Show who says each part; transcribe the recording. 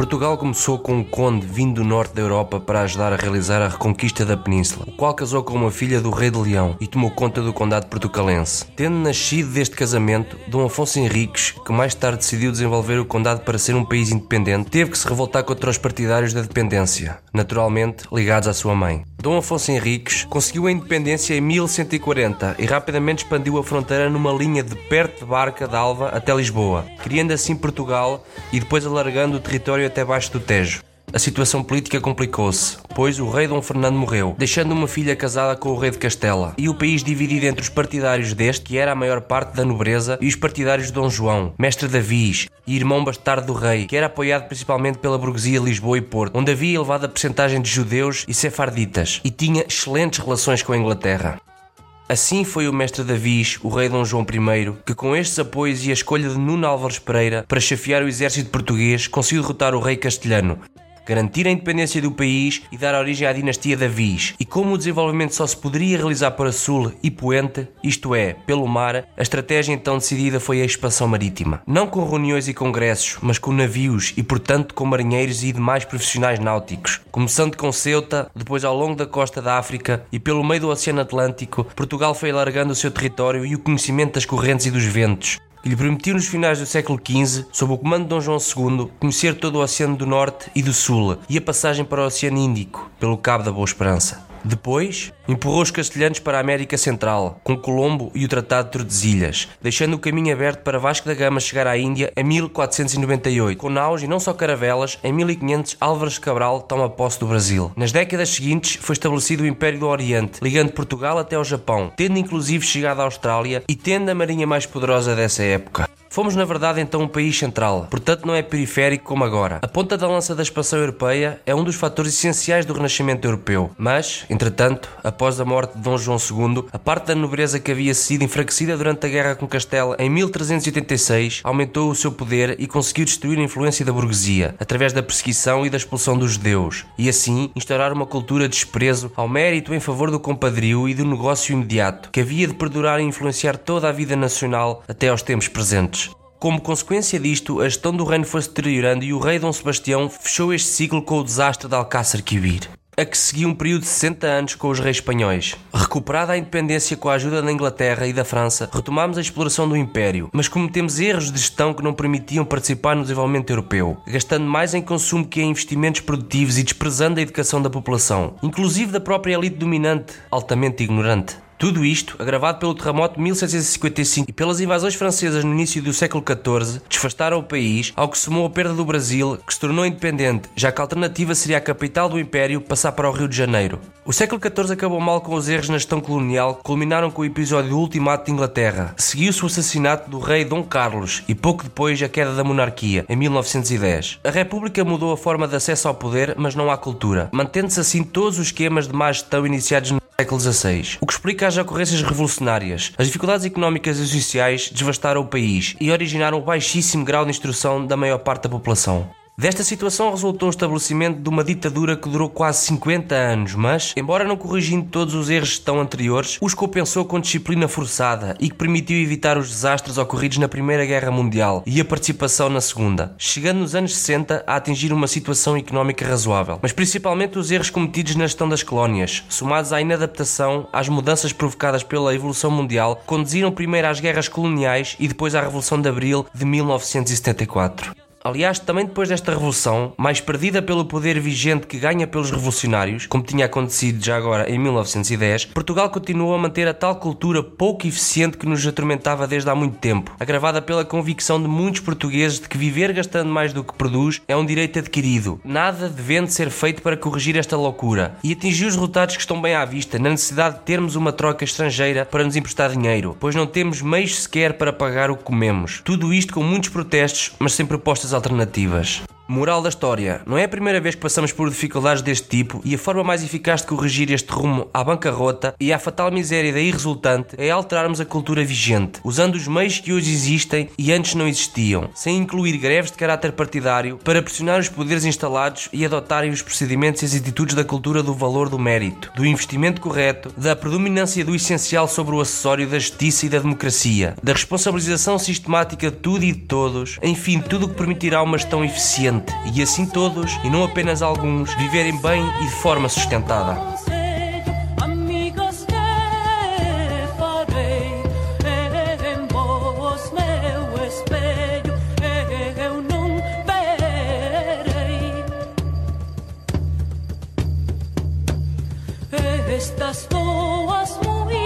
Speaker 1: Portugal começou com um conde vindo do norte da Europa para ajudar a realizar a reconquista da península, o qual casou com uma filha do rei de Leão e tomou conta do condado portucalense. Tendo nascido deste casamento, Dom Afonso Henriques, que mais tarde decidiu desenvolver o condado para ser um país independente, teve que se revoltar contra os partidários da dependência, naturalmente ligados à sua mãe. Dom Afonso Henriques conseguiu a independência em 1140 e rapidamente expandiu a fronteira numa linha de perto de Barca d'Alva até Lisboa, criando assim Portugal e depois alargando o território até baixo do Tejo. A situação política complicou-se, pois o rei Dom Fernando morreu, deixando uma filha casada com o rei de Castela, e o país dividido entre os partidários deste, que era a maior parte da nobreza, e os partidários de Dom João, mestre Davis e irmão bastardo do rei, que era apoiado principalmente pela burguesia Lisboa e Porto, onde havia elevada percentagem de judeus e sefarditas, e tinha excelentes relações com a Inglaterra. Assim foi o mestre Davis, o rei Dom João I, que com estes apoios e a escolha de Nuno Álvares Pereira para chefiar o exército português conseguiu derrotar o rei castelhano, garantir a independência do país e dar origem à dinastia Davis. E como o desenvolvimento só se poderia realizar para sul e poente, isto é, pelo mar, a estratégia então decidida foi a expansão marítima. Não com reuniões e congressos, mas com navios e, portanto, com marinheiros e demais profissionais náuticos. Começando com Ceuta, depois ao longo da costa da África e pelo meio do Oceano Atlântico, Portugal foi alargando o seu território e o conhecimento das correntes e dos ventos que lhe permitiu nos finais do século XV, sob o comando de Dom João II, conhecer todo o Oceano do Norte e do Sul e a passagem para o Oceano Índico, pelo Cabo da Boa Esperança. Depois, empurrou os castelhanos para a América Central, com Colombo e o Tratado de Tordesilhas, deixando o caminho aberto para Vasco da Gama chegar à Índia em 1498. Com naus e não só caravelas, em 1500 Álvares Cabral toma posse do Brasil. Nas décadas seguintes foi estabelecido o Império do Oriente, ligando Portugal até ao Japão, tendo inclusive chegado à Austrália e tendo a marinha mais poderosa dessa época. Fomos, na verdade, então um país central, portanto não é periférico como agora. A ponta da lança da expansão europeia é um dos fatores essenciais do renascimento europeu, mas, entretanto, após a morte de Dom João II, a parte da nobreza que havia sido enfraquecida durante a guerra com Castela em 1386 aumentou o seu poder e conseguiu destruir a influência da burguesia, através da perseguição e da expulsão dos judeus, e assim instaurar uma cultura de desprezo ao mérito em favor do compadrio e do negócio imediato, que havia de perdurar e influenciar toda a vida nacional até aos tempos presentes. Como consequência disto, a gestão do reino foi se deteriorando e o rei Dom Sebastião fechou este ciclo com o desastre de Alcácer Quibir a que seguiu um período de 60 anos com os reis espanhóis. Recuperada a independência com a ajuda da Inglaterra e da França, retomámos a exploração do Império, mas cometemos erros de gestão que não permitiam participar no desenvolvimento europeu, gastando mais em consumo que em investimentos produtivos e desprezando a educação da população, inclusive da própria elite dominante, altamente ignorante. Tudo isto, agravado pelo terremoto de 1755 e pelas invasões francesas no início do século XIV, desfastaram o país, ao que somou a perda do Brasil, que se tornou independente, já que a alternativa seria a capital do Império passar para o Rio de Janeiro. O século XIV acabou mal com os erros na gestão colonial, que culminaram com o episódio do Ultimato de Inglaterra. Seguiu-se o assassinato do rei Dom Carlos e pouco depois a queda da monarquia, em 1910. A República mudou a forma de acesso ao poder, mas não à cultura, mantendo-se assim todos os esquemas de má gestão iniciados no século XVI, o que explica as ocorrências revolucionárias. As dificuldades económicas e sociais devastaram o país e originaram um baixíssimo grau de instrução da maior parte da população. Desta situação resultou o estabelecimento de uma ditadura que durou quase 50 anos, mas, embora não corrigindo todos os erros tão anteriores, os compensou com disciplina forçada e que permitiu evitar os desastres ocorridos na Primeira Guerra Mundial e a participação na Segunda, chegando nos anos 60 a atingir uma situação económica razoável. Mas principalmente os erros cometidos na gestão das colónias, somados à inadaptação às mudanças provocadas pela evolução mundial, conduziram primeiro às guerras coloniais e depois à Revolução de Abril de 1974. Aliás, também depois desta revolução, mais perdida pelo poder vigente que ganha pelos revolucionários, como tinha acontecido já agora em 1910, Portugal continuou a manter a tal cultura pouco eficiente que nos atormentava desde há muito tempo, agravada pela convicção de muitos portugueses de que viver gastando mais do que produz é um direito adquirido, nada devendo ser feito para corrigir esta loucura, e atingiu os resultados que estão bem à vista na necessidade de termos uma troca estrangeira para nos emprestar dinheiro, pois não temos meios sequer para pagar o que comemos. Tudo isto com muitos protestos, mas sem propostas alternativas. Moral da história: não é a primeira vez que passamos por dificuldades deste tipo e a forma mais eficaz de corrigir este rumo à bancarrota e à fatal miséria daí resultante é alterarmos a cultura vigente, usando os meios que hoje existem e antes não existiam, sem incluir greves de caráter partidário para pressionar os poderes instalados e adotarem os procedimentos e as atitudes da cultura do valor do mérito, do investimento correto, da predominância do essencial sobre o acessório da justiça e da democracia, da responsabilização sistemática de tudo e de todos, enfim, tudo o que permitirá uma gestão eficiente gente e assim todos, e não apenas alguns, viverem bem e de forma sustentada. Estas boas muy